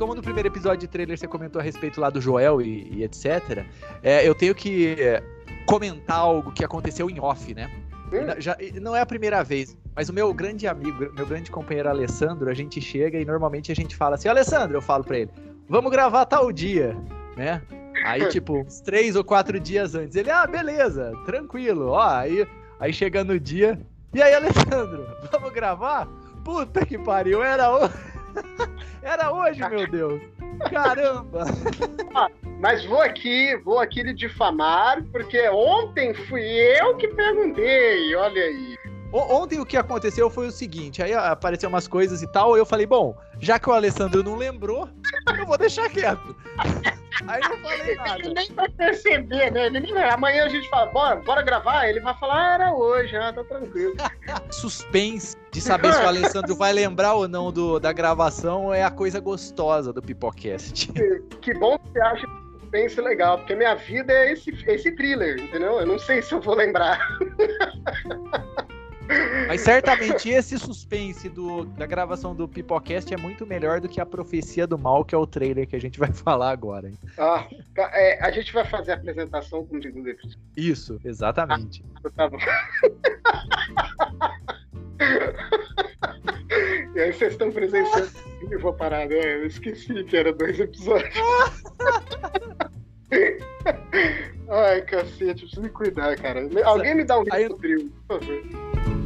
como no primeiro episódio de trailer você comentou a respeito lá do Joel e, e etc., é, eu tenho que comentar algo que aconteceu em off, né? Já, não é a primeira vez, mas o meu grande amigo, meu grande companheiro Alessandro, a gente chega e normalmente a gente fala assim: Alessandro, eu falo pra ele, vamos gravar tal dia, né? Aí, tipo, uns três ou quatro dias antes, ele, ah, beleza, tranquilo, ó, aí, aí chega no dia, e aí, Alessandro, vamos gravar? Puta que pariu, era hoje, era hoje, meu Deus, caramba! Ah, mas vou aqui, vou aqui lhe difamar, porque ontem fui eu que perguntei, olha aí. Ontem o que aconteceu foi o seguinte, aí apareceu umas coisas e tal, eu falei, bom, já que o Alessandro não lembrou, eu vou deixar quieto. Aí não falei nada. Ele nem vai perceber, né? Ele nem. Amanhã a gente fala, bora, bora gravar. Ele vai falar, ah, era hoje, ah, tá tranquilo. Suspense de saber se o Alessandro vai lembrar ou não do, da gravação é a coisa gostosa do Pipocast. Que, que bom que você acha suspense legal, porque minha vida é esse, esse thriller, entendeu? Eu não sei se eu vou lembrar. Mas certamente esse suspense do, da gravação do Pipocast é muito melhor do que a Profecia do Mal, que é o trailer que a gente vai falar agora. Hein? Ah, é, a gente vai fazer a apresentação com o segundo episódio. Isso, exatamente. Ah, tá bom. e aí vocês estão presenciando eu vou parar, né? Eu esqueci que era dois episódios. Ai, cacete, preciso me cuidar, cara. Alguém me dá um trio, por favor.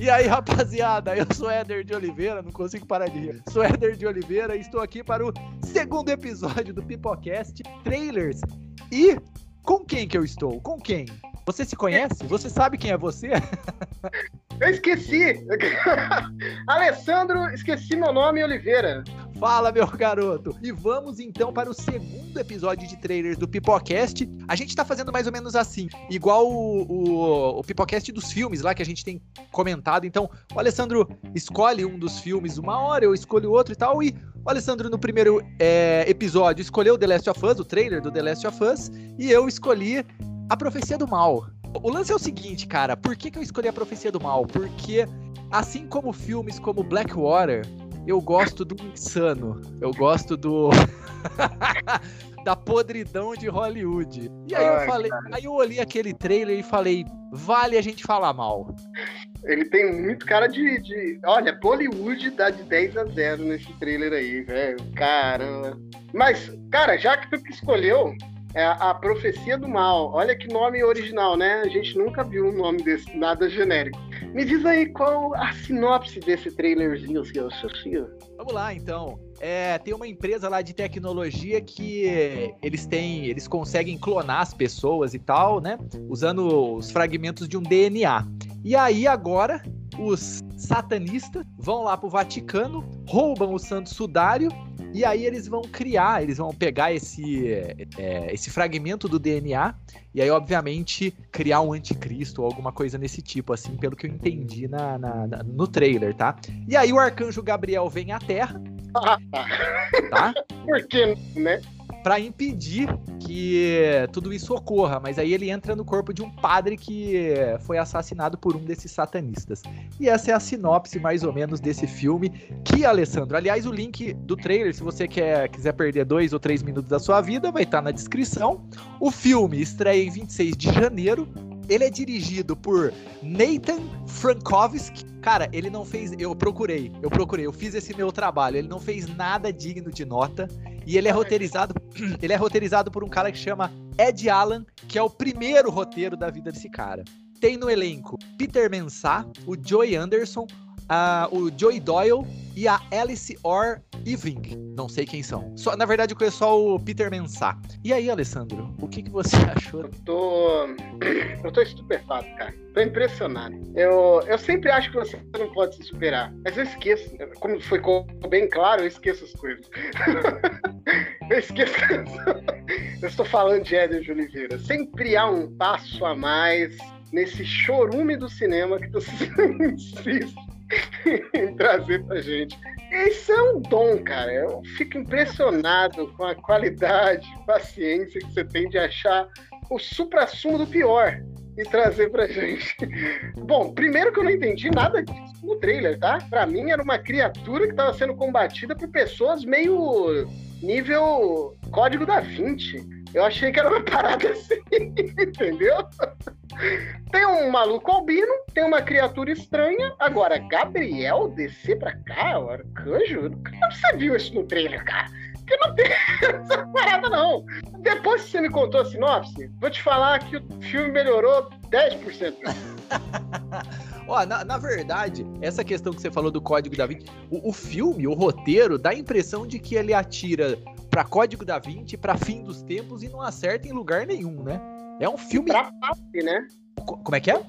E aí, rapaziada, eu sou Éder de Oliveira, não consigo parar de rir. Sou Éder de Oliveira e estou aqui para o segundo episódio do Pipocast Trailers. E com quem que eu estou? Com quem? Você se conhece? Você sabe quem é você? Eu esqueci! Alessandro, esqueci meu nome, Oliveira. Fala, meu garoto! E vamos então para o segundo episódio de trailers do Pipocast. A gente tá fazendo mais ou menos assim, igual o, o, o Pipocast dos filmes lá que a gente tem comentado. Então, o Alessandro escolhe um dos filmes uma hora, eu escolho outro e tal. E o Alessandro, no primeiro é, episódio, escolheu The Last of Us, o trailer do The Last of Us, e eu escolhi A Profecia do Mal. O lance é o seguinte, cara, por que, que eu escolhi A Profecia do Mal? Porque, assim como filmes como Blackwater eu gosto do insano. Eu gosto do. da podridão de Hollywood. E aí Ai, eu falei, cara. aí eu olhei aquele trailer e falei, vale a gente falar mal. Ele tem muito cara de, de. Olha, Bollywood dá de 10 a 0 nesse trailer aí, velho. Caramba. Mas, cara, já que tu que escolheu, é a Profecia do Mal. Olha que nome original, né? A gente nunca viu um nome desse, nada genérico. Me diz aí qual a sinopse desse trailerzinho, seu associo. Vamos lá, então. É, tem uma empresa lá de tecnologia que eles têm, eles conseguem clonar as pessoas e tal, né? Usando os fragmentos de um DNA. E aí agora os satanistas vão lá pro Vaticano, roubam o santo sudário e aí eles vão criar, eles vão pegar esse, é, esse fragmento do DNA e aí, obviamente, criar um anticristo ou alguma coisa nesse tipo, assim, pelo que eu entendi na, na, na no trailer, tá? E aí o arcanjo Gabriel vem à Terra. tá? Por que, né? Para impedir que tudo isso ocorra, mas aí ele entra no corpo de um padre que foi assassinado por um desses satanistas. E essa é a sinopse mais ou menos desse filme que Alessandro, aliás, o link do trailer, se você quer quiser perder dois ou três minutos da sua vida, vai estar tá na descrição. O filme estreia em 26 de janeiro. Ele é dirigido por Nathan Frankovski. Cara, ele não fez. Eu procurei, eu procurei, eu fiz esse meu trabalho. Ele não fez nada digno de nota. E ele é roteirizado, ele é roteirizado por um cara que chama Ed Allen, que é o primeiro roteiro da vida desse cara. Tem no elenco Peter Mensah, o Joey Anderson, o Joey Doyle e a Alice Orr Iving. Não sei quem são. Só, na verdade, eu conheço só o Peter Mensah. E aí, Alessandro, o que, que você achou? Eu tô. Eu tô estupefato, cara. Tô impressionado. Eu, eu sempre acho que você não pode se superar. Mas eu esqueço. Como foi bem claro, eu esqueço as coisas. eu esqueço. eu estou falando de Éder de Oliveira. Sempre há um passo a mais nesse chorume do cinema que você insiste trazer pra gente. Isso é um dom, cara. Eu fico impressionado com a qualidade, paciência que você tem de achar o supra-sumo do pior. e trazer pra gente. Bom, primeiro que eu não entendi nada disso no trailer, tá? Pra mim era uma criatura que tava sendo combatida por pessoas meio nível código da Vinci. Eu achei que era uma parada assim, entendeu? Tem um maluco albino, tem uma criatura estranha. Agora, Gabriel descer pra cá, o arcanjo? Como você viu isso no trailer, cara? Porque não tem essa parada, não. Depois que você me contou a sinopse, vou te falar que o filme melhorou 10%. Ó, na, na, verdade, essa questão que você falou do Código da Vinci, o, o filme, o roteiro, dá a impressão de que ele atira para Código da Vinci, para fim dos tempos e não acerta em lugar nenhum, né? É um filme. Pra padre, né? Como é que é?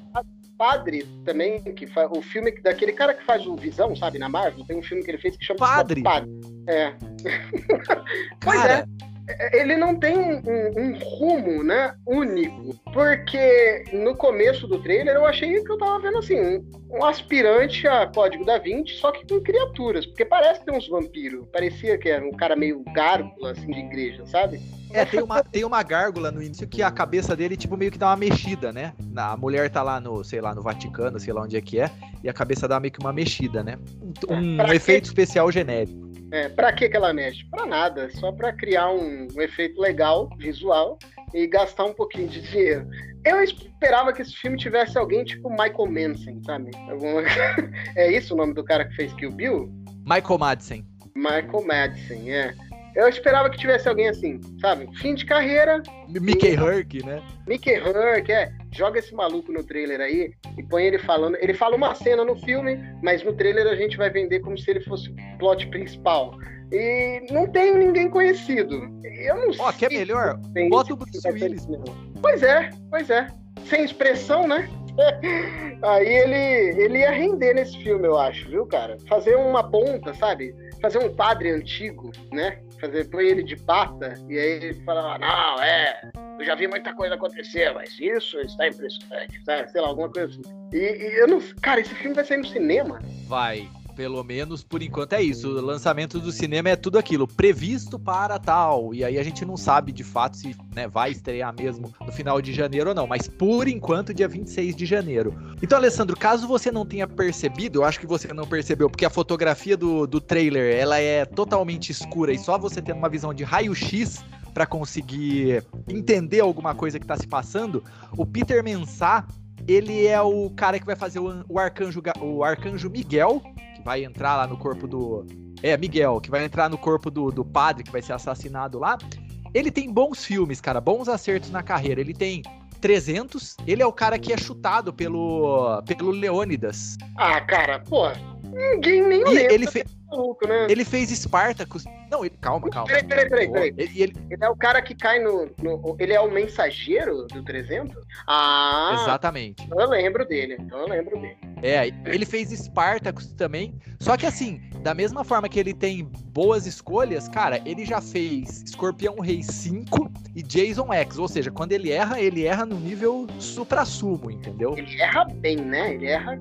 Padre também, que faz o filme daquele cara que faz o Visão, sabe, na Marvel, tem um filme que ele fez que chama Padre. Padre. É. pois é ele não tem um, um, rumo, né, único. Porque no começo do trailer eu achei que eu tava vendo assim, um, aspirante a Código da Vinci, só que com criaturas. Porque parece que tem uns vampiros. Parecia que era um cara meio gárgula, assim, de igreja, sabe? É, tem uma, tem uma gárgula no início que a cabeça dele, tipo, meio que dá uma mexida, né? A mulher tá lá no, sei lá, no Vaticano, sei lá onde é que é, e a cabeça dá meio que uma mexida, né? Um, um efeito especial genérico. É, pra que, ela mexe? Pra nada, só pra criar um, um, efeito legal, visual, e gastar um pouquinho de dinheiro. Eu esperava que esse filme tivesse alguém tipo Michael Manson, sabe? Alguma... é isso o nome do cara que fez Kill Bill? Michael Madsen. Michael Madsen, é. Eu esperava que tivesse alguém assim, sabe? Fim de carreira. Mickey Hurk, né? Mickey Hurk, é. Joga esse maluco no trailer aí e põe ele falando. Ele fala uma cena no filme, mas no trailer a gente vai vender como se ele fosse o plot principal. E não tem ninguém conhecido. Eu não Ó, oh, quer melhor? Bota o Bruce Willis. Pois é, pois é. Sem expressão, né? Aí ele, ele ia render nesse filme, eu acho, viu, cara? Fazer uma ponta, sabe? Fazer um padre antigo, né? fazer, põe ele de pata, e aí ele fala, não, é, eu já vi muita coisa acontecer, mas isso está impressionante, sabe? Sei lá, alguma coisa assim. E, e eu não. Cara, esse filme vai sair no cinema? Vai. Pelo menos por enquanto é isso. O lançamento do cinema é tudo aquilo, previsto para tal. E aí a gente não sabe de fato se né, vai estrear mesmo no final de janeiro ou não. Mas por enquanto, dia 26 de janeiro. Então, Alessandro, caso você não tenha percebido, eu acho que você não percebeu, porque a fotografia do, do trailer ela é totalmente escura e só você tendo uma visão de raio-x para conseguir entender alguma coisa que está se passando, o Peter Mensah ele é o cara que vai fazer o, o arcanjo o arcanjo Miguel que vai entrar lá no corpo do. É, Miguel, que vai entrar no corpo do, do padre que vai ser assassinado lá. Ele tem bons filmes, cara, bons acertos na carreira. Ele tem 300. Ele é o cara que é chutado pelo, pelo Leônidas. Ah, cara, pô, ninguém nem lembra. Ele, fe... maluco, né? ele fez Spartacus. Não, ele, calma, calma. Peraí, peraí, peraí. peraí. Ele, ele... ele, é o cara que cai no, no, Ele é o mensageiro do 300? Ah. Exatamente. Eu lembro dele. Então eu lembro dele. É, ele fez Spartacus também. Só que assim, da mesma forma que ele tem boas escolhas, cara, ele já fez Escorpião Rei 5 e Jason X. Ou seja, quando ele erra, ele erra no nível supra-sumo, entendeu? Ele erra bem, né? Ele erra.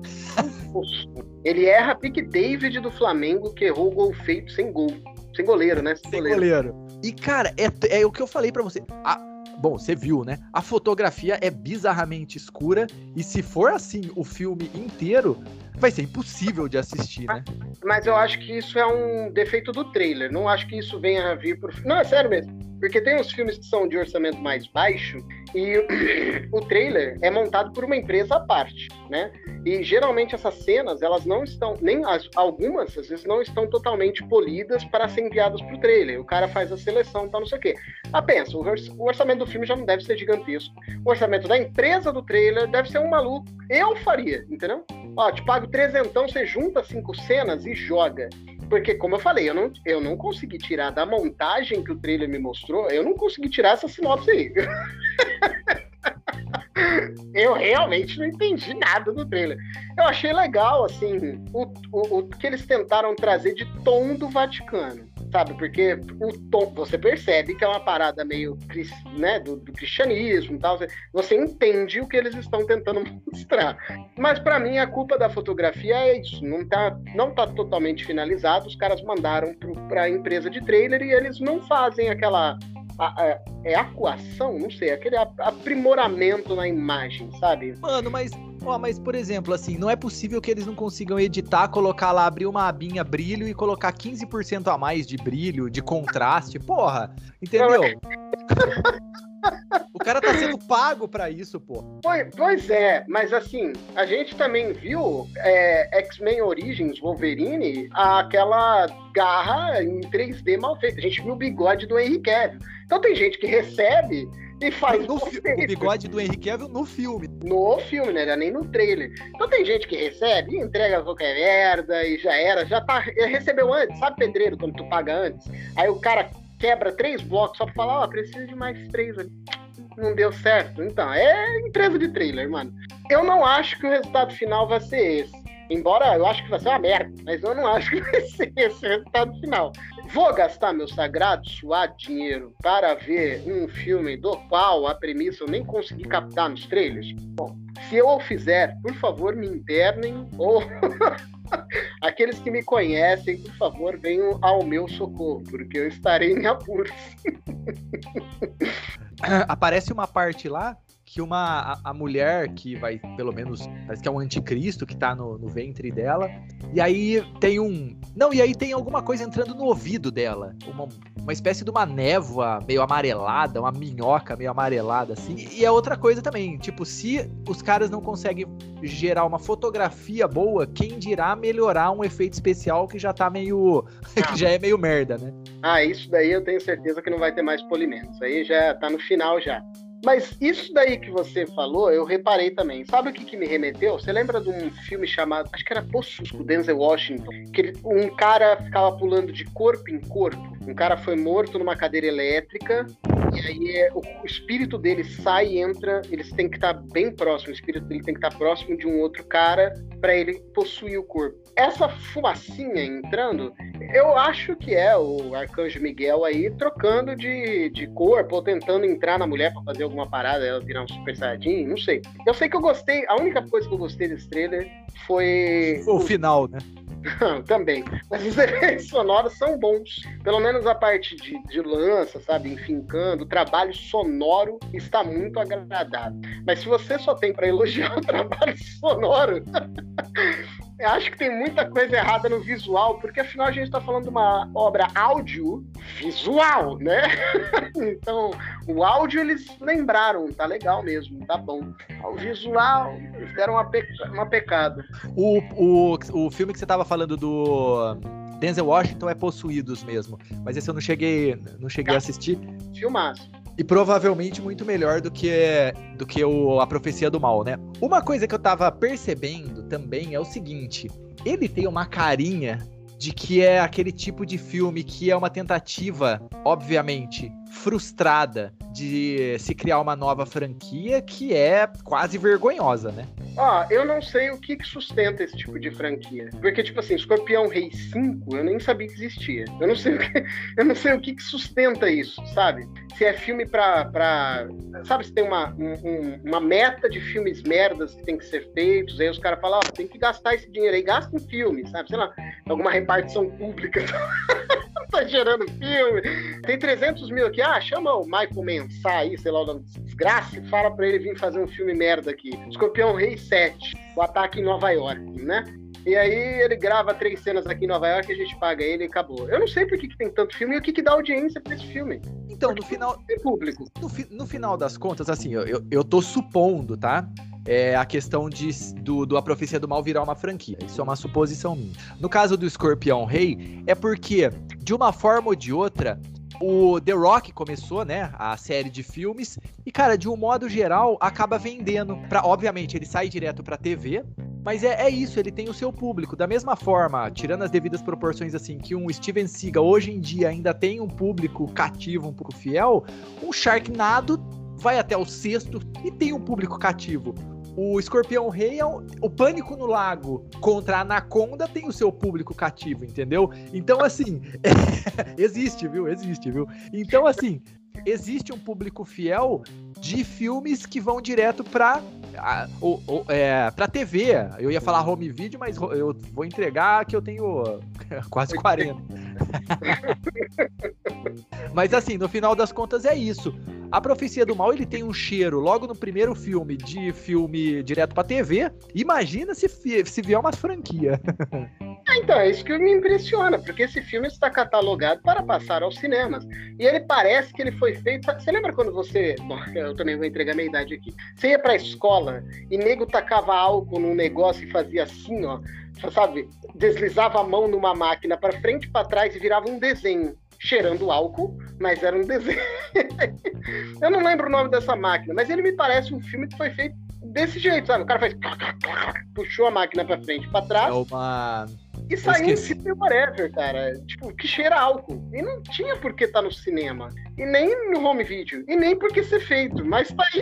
ele erra pique David do Flamengo, que errou o gol feito sem gol. Sem goleiro, né? Sem, sem goleiro. goleiro. E, cara, é, é o que eu falei para você. A, Bom, você viu, né? A fotografia é bizarramente escura e se for assim o filme inteiro, vai ser impossível de assistir, né? Mas eu acho que isso é um defeito do trailer. Não acho que isso venha a vir por. Não, é sério mesmo. Porque tem uns filmes que são de orçamento mais baixo e o trailer é montado por uma empresa à parte, né? E geralmente essas cenas, elas não estão, nem as, algumas, às vezes, não estão totalmente polidas para ser enviadas para o trailer. O cara faz a seleção, tal, não sei o quê. Ah, pensa, o, o orçamento do filme já não deve ser gigantesco. O orçamento da empresa do trailer deve ser um maluco. Eu faria, entendeu? Ó, te pago trezentão, você junta cinco cenas e joga. Porque, como eu falei, eu não, eu não consegui tirar da montagem que o trailer me mostrou, eu não consegui tirar essa sinopse aí. eu realmente não entendi nada do trailer. Eu achei legal, assim, o, o, o que eles tentaram trazer de tom do Vaticano sabe? Porque o tom, você percebe que é uma parada meio né, do, do cristianismo e tal. Você entende o que eles estão tentando mostrar. Mas para mim a culpa da fotografia é isso. Não tá, não tá totalmente finalizado. Os caras mandaram para a empresa de trailer e eles não fazem aquela é, é acuação? Não sei, aquele aprimoramento na imagem, sabe? Mano, mas Ó, mas por exemplo, assim, não é possível que eles não consigam editar, colocar lá, abrir uma abinha brilho e colocar 15% a mais de brilho, de contraste. Porra, entendeu? o cara tá sendo pago para isso, pô. Pois, pois, é, mas assim, a gente também viu é, X-Men Origins Wolverine, aquela garra em 3D mal feita. A gente viu o bigode do Henry Cavill. Então tem gente que recebe e faz no o bigode do Henry Cavill no filme. No filme, né? Nem no trailer. Então tem gente que recebe, entrega qualquer merda e já era, já tá. Recebeu antes, sabe, pedreiro, quando tu paga antes? Aí o cara quebra três blocos só pra falar, ó, oh, preciso de mais três ali. Não deu certo. Então, é empresa de trailer, mano. Eu não acho que o resultado final vai ser esse. Embora eu acho que vai ser uma merda, mas eu não acho que vai ser esse o resultado final. Vou gastar meu sagrado suado dinheiro para ver um filme do qual a premissa eu nem consegui captar nos trailers? Bom, se eu o fizer, por favor, me internem ou aqueles que me conhecem, por favor, venham ao meu socorro, porque eu estarei em apuros. Aparece uma parte lá que uma a, a, mulher que vai, pelo menos, parece que é um anticristo que tá no, no, ventre dela. E aí tem um. Não, e aí tem alguma coisa entrando no ouvido dela. Uma, uma espécie de uma névoa meio amarelada, uma minhoca meio amarelada, assim. E é outra coisa também. Tipo, se os caras não conseguem gerar uma fotografia boa, quem dirá melhorar um efeito especial que já tá meio. que já é meio merda, né? Ah, isso daí eu tenho certeza que não vai ter mais polimento. Isso aí já tá no final já. Mas isso daí que você falou, eu reparei também. Sabe o que, que me remeteu? Você lembra de um filme chamado, acho que era Possusco, Denzel Washington, que ele, um cara ficava pulando de corpo em corpo. Um cara foi morto numa cadeira elétrica e aí é, o, o, espírito dele sai e entra. Eles têm que estar bem próximo. O espírito dele tem que estar próximo de um outro cara para ele possuir o corpo. Essa fumacinha entrando, eu acho que é o Arcanjo Miguel aí trocando de, de corpo ou tentando entrar na mulher para fazer alguma parada, ela virar um super saiyajin, não sei. Eu sei que eu gostei, a única coisa que eu gostei desse trailer foi. O, o final, né? Também. Mas os efeitos sonoros são bons. Pelo menos a parte de, de lança, sabe? Enfincando. O trabalho sonoro está muito agradável. Mas se você só tem para elogiar o trabalho sonoro, eu acho que tem muita coisa errada no visual, porque afinal a gente está falando de uma obra áudio visual, né? então, o áudio eles lembraram, tá legal mesmo, tá bom. O visual, eles deram uma, peca uma pecada. O, o, o filme que você tava falando do Denzel Washington é Possuídos mesmo, mas esse eu não cheguei, não cheguei a assistir. Filmaço. E provavelmente muito melhor do que, do que o, a profecia do mal, né? Uma coisa que eu tava percebendo também é o seguinte: ele tem uma carinha de que é aquele tipo de filme que é uma tentativa, obviamente, frustrada de se criar uma nova franquia que é quase vergonhosa, né? Ó, eu não sei o que, que sustenta esse tipo de franquia. Porque, tipo assim, Escorpião Rei 5, eu nem sabia que existia. Eu não sei o que, eu não sei o que, que sustenta isso, sabe? Se é filme pra. pra sabe, se tem uma, um, uma meta de filmes merdas que tem que ser feitos, aí os caras falam, ó, oh, tem que gastar esse dinheiro aí, gasta em filme, sabe? Sei lá, alguma repartição pública. tá gerando filme. Tem 300 mil aqui. Ah, chama o Michael Mensah aí, sei lá, o nome desgraça, e fala pra ele vir fazer um filme merda aqui. Escorpião Rei 7, o ataque em Nova York, né? E aí ele grava três cenas aqui em Nova York, a gente paga ele e acabou. Eu não sei por que, que tem tanto filme e o que, que dá audiência pra esse filme. Então, no final. Tem público. No, no, final das contas, assim, eu, eu, eu tô supondo, tá? É a questão de, do, do A Profecia do Mal virar uma franquia. Isso é uma suposição minha. No caso do Escorpião Rei, é porque, de uma forma ou de outra, o The Rock começou, né, a série de filmes e, cara, de um modo geral, acaba vendendo. Pra, obviamente, ele sai direto pra TV, mas é, é, isso, ele tem o seu público. Da mesma forma, tirando as devidas proporções, assim, que um Steven Seagal hoje em dia ainda tem um público cativo, um pouco fiel, um Sharknado vai até o sexto e tem um público cativo. O Escorpião Rei é o, o Pânico no Lago contra a Anaconda tem o seu público cativo, entendeu? Então, assim, existe, viu? Existe, viu? Então, assim, existe um público fiel de filmes que vão direto pra é, pra TV, eu ia falar home video, mas eu vou entregar que eu tenho quase 40. mas assim, no final das contas é isso. A Profecia do Mal, ele tem um cheiro logo no primeiro filme de filme direto pra TV. Imagina se, se vier uma franquia. Ah, então, é isso que me impressiona, porque esse filme está catalogado para passar aos cinemas. E ele parece que ele foi feito. Você lembra quando você. Bom, eu também vou entregar minha idade aqui. Você ia pra escola e nego tacava álcool num negócio e fazia assim, ó. Sabe? Deslizava a mão numa máquina para frente e para trás e virava um desenho cheirando álcool, mas era um desenho. eu não lembro o nome dessa máquina, mas ele me parece um filme que foi feito desse jeito, sabe? O cara faz. puxou a máquina pra frente para trás. É uma. E saiu um filme whatever, cara. Tipo, que cheira álcool. E não tinha por que estar tá no cinema. E nem no home video. E nem por que ser feito. Mas tá aí.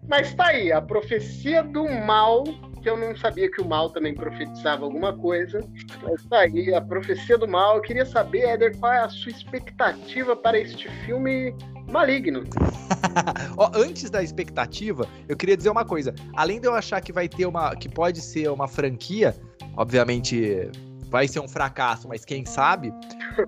mas tá aí. A profecia do mal que eu não sabia que o mal também profetizava alguma coisa. Mas tá aí, a profecia do mal. Eu queria saber, Éder, qual é a sua expectativa para este filme maligno? Ó, antes da expectativa, eu queria dizer uma coisa. Além de eu achar que vai ter uma. que pode ser uma franquia, obviamente vai ser um fracasso, mas quem sabe,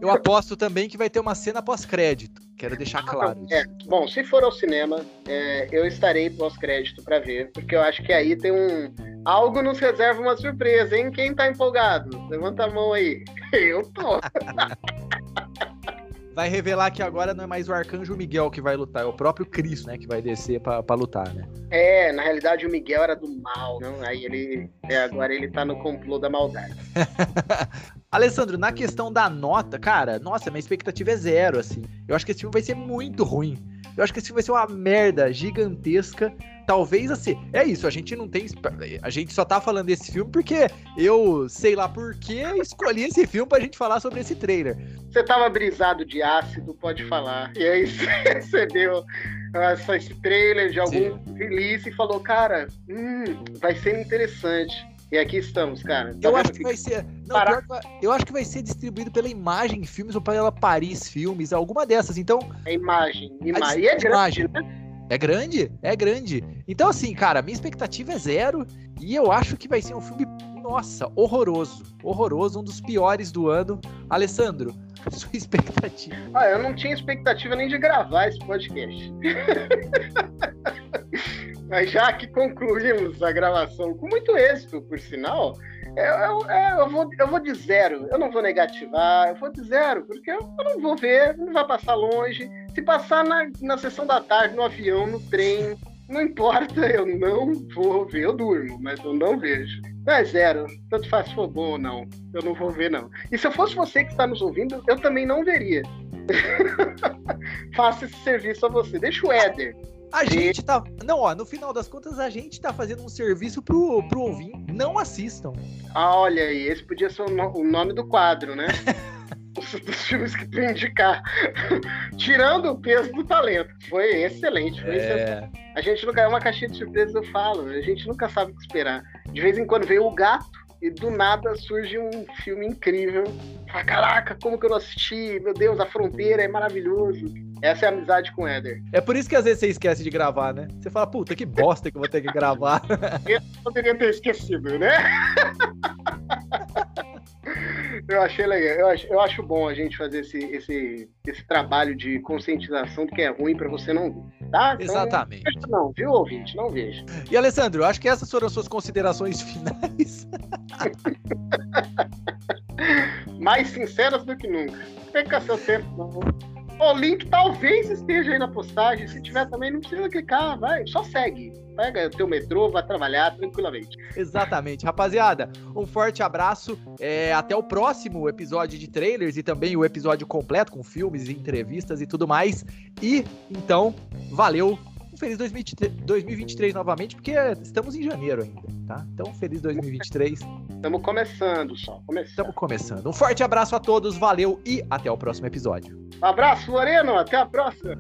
eu aposto também que vai ter uma cena pós-crédito. Quero deixar claro. É, bom, se for ao cinema, é, eu estarei pós-crédito para ver, porque eu acho que aí tem um. Algo nos reserva uma surpresa, hein? Quem tá empolgado? Levanta a mão aí. Eu tô. vai revelar que agora não é mais o Arcanjo Miguel que vai lutar, é o próprio Cristo, né, que vai descer para lutar, né? É, na realidade o Miguel era do mal, não? Aí ele, é, agora ele tá no complô da maldade. Alessandro, na questão da nota, cara, nossa, minha expectativa é zero, assim. Eu acho que esse filme vai ser muito ruim. Eu acho que esse filme vai ser uma merda gigantesca. Talvez assim. É isso, a gente não tem. A gente só tá falando desse filme porque eu sei lá por que escolhi esse filme pra gente falar sobre esse trailer. Você tava brisado de ácido, pode falar. E aí você recebeu essa, esse trailer de algum Sim. release e falou, cara, hum, vai ser interessante. E aqui estamos, cara. Tá eu acho que, que vai ser. Não, eu acho que vai ser distribuído pela Imagem Filmes ou pela Paris Filmes, alguma dessas. Então. É imagem. Imagem. E é grande, imagem. né? É grande? É grande. Então, assim, cara, minha expectativa é zero. E eu acho que vai ser um filme, nossa, horroroso. Horroroso, um dos piores do ano. Alessandro, sua expectativa? Ah, eu não tinha expectativa nem de gravar esse podcast. Mas já que concluímos a gravação com muito êxito, por sinal, eu, eu, eu, vou, eu vou de zero. Eu não vou negativar, eu vou de zero, porque eu, eu não vou ver, não vai passar longe. Se passar na, na sessão da tarde, no avião, no trem, não importa, eu não vou ver. Eu durmo, mas eu não vejo. Não é zero. Tanto faz se for bom ou não. Eu não vou ver, não. E se eu fosse você que está nos ouvindo, eu também não veria. Faça esse serviço a você. Deixa o Éder a gente tá. Não, ó, no final das contas, a gente tá fazendo um serviço pro, pro ouvinte. Não assistam. Ah, olha aí, esse podia ser o, nome do quadro, né? dos filmes que tu indicar. Tirando o peso do talento. Foi excelente. Foi é... excelente. A gente nunca é uma caixinha de surpresas, eu falo. A gente nunca sabe o que esperar. De vez em quando veio o gato e do nada surge um filme incrível. Fala, caraca, como que eu não assisti? Meu Deus, a fronteira é maravilhoso. Essa é a amizade com o Éder. É por isso que às vezes você esquece de gravar, né? Você fala, puta, que bosta que eu vou ter que gravar. eu poderia ter esquecido, né? eu achei legal. Eu acho, eu acho bom a gente fazer esse, esse, esse trabalho de conscientização do que é ruim para você não ver, tá? Então, Exatamente. Não, viu, ouvinte? Não veja. E, Alessandro, acho que essas foram as suas considerações finais. Mais sinceras do que nunca. Perca seu tempo, não. O link talvez esteja aí na postagem. Se tiver também, não precisa clicar, vai, só segue. Pega o teu metrô, vai trabalhar tranquilamente. Exatamente. Rapaziada, um forte abraço. É, até o próximo episódio de trailers e também o episódio completo com filmes, entrevistas e tudo mais. E então, valeu. Feliz 2023, 2023 novamente, porque estamos em janeiro ainda, tá? Então, feliz 2023. Estamos começando só. Estamos começando. Um forte abraço a todos, valeu e até o próximo episódio. Abraço, Moreno. Até a próxima.